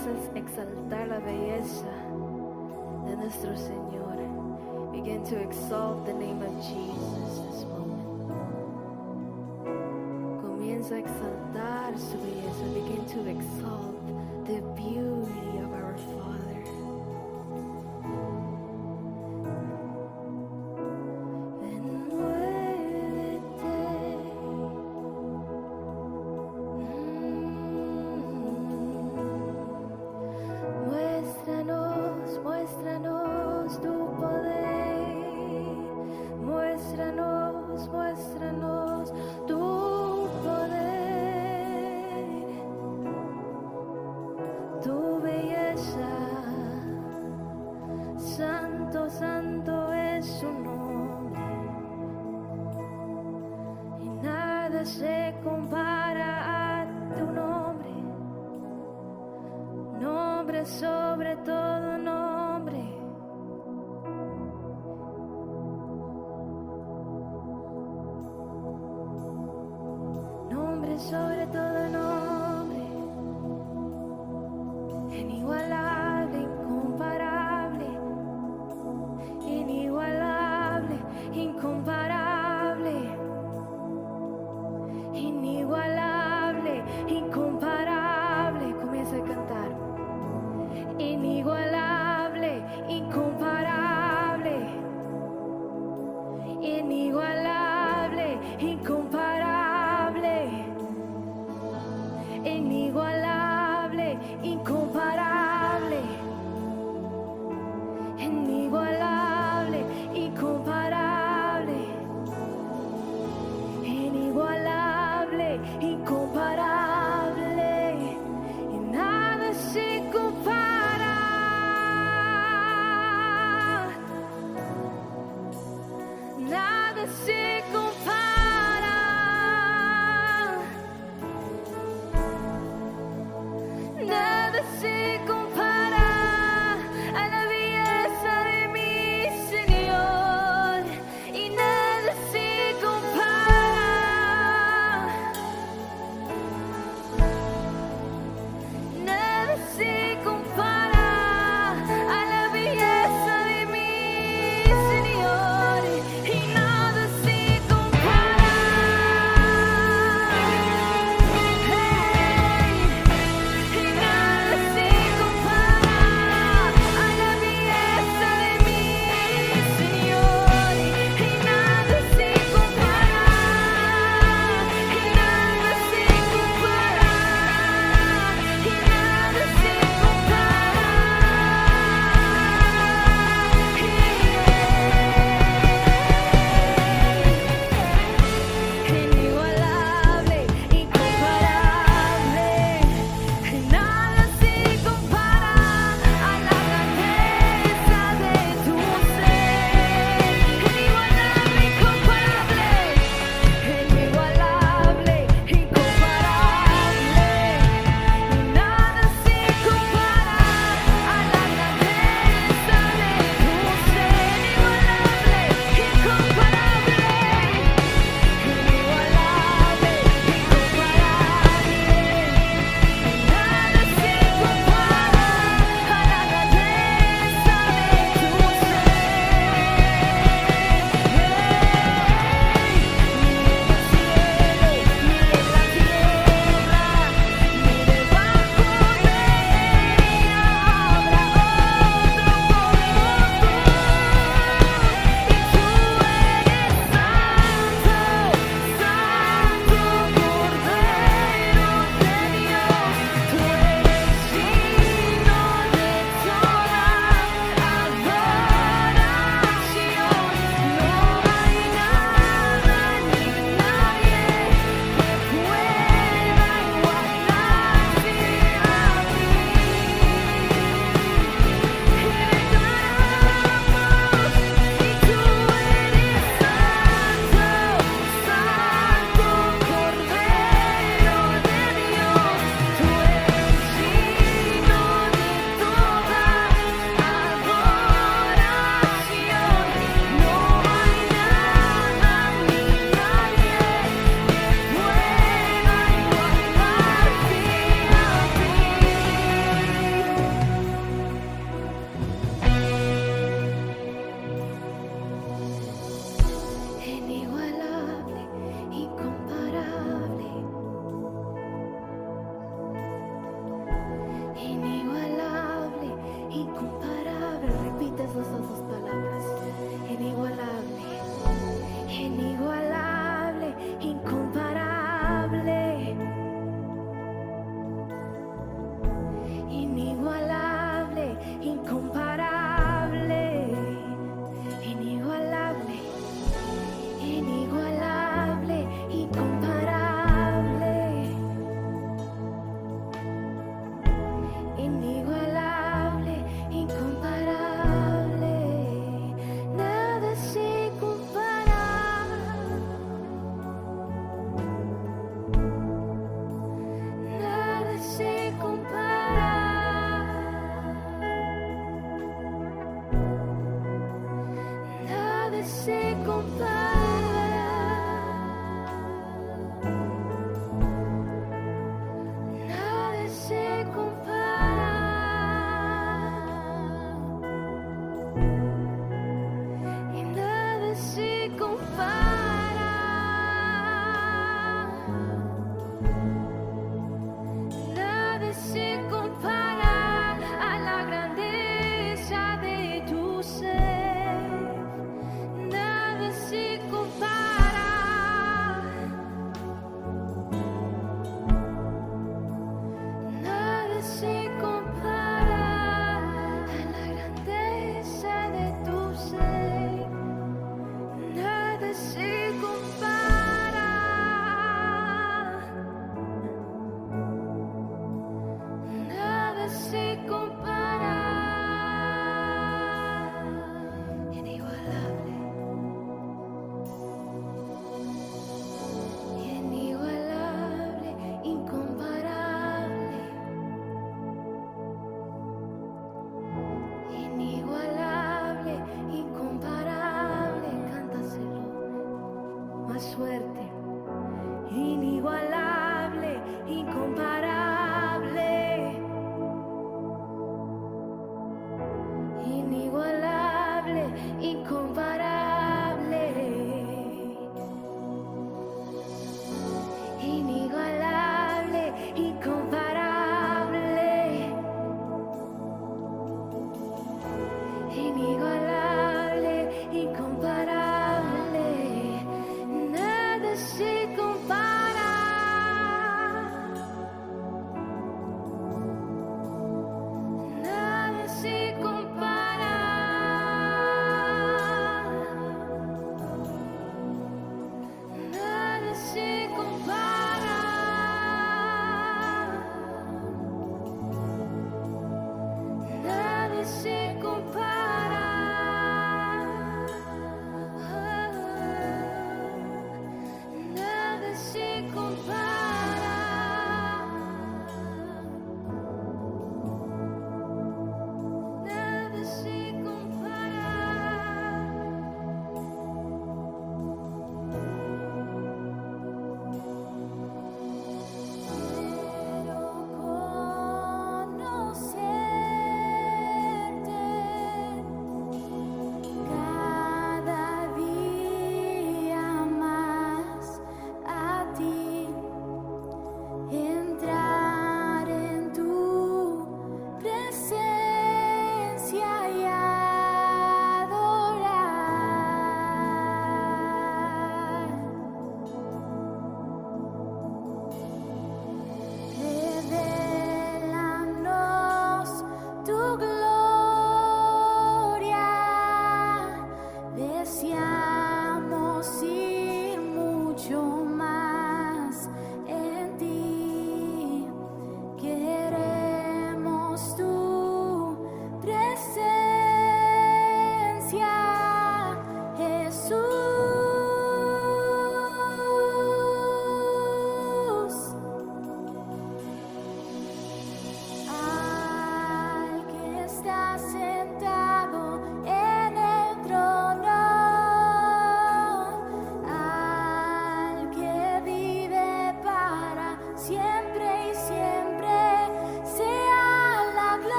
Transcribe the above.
A exaltar la belleza de nuestro Señor. Begin to exalt the name of Jesus this moment. Comienza a exaltar su belleza. Begin to exalt the beauty of our Father. Sobre todo nombre. Inigualable, incomparable. Inigualable, incomparable. Inigualable, incomparable. Comienza a cantar. Inigualable, incomparable. Inigualable, see.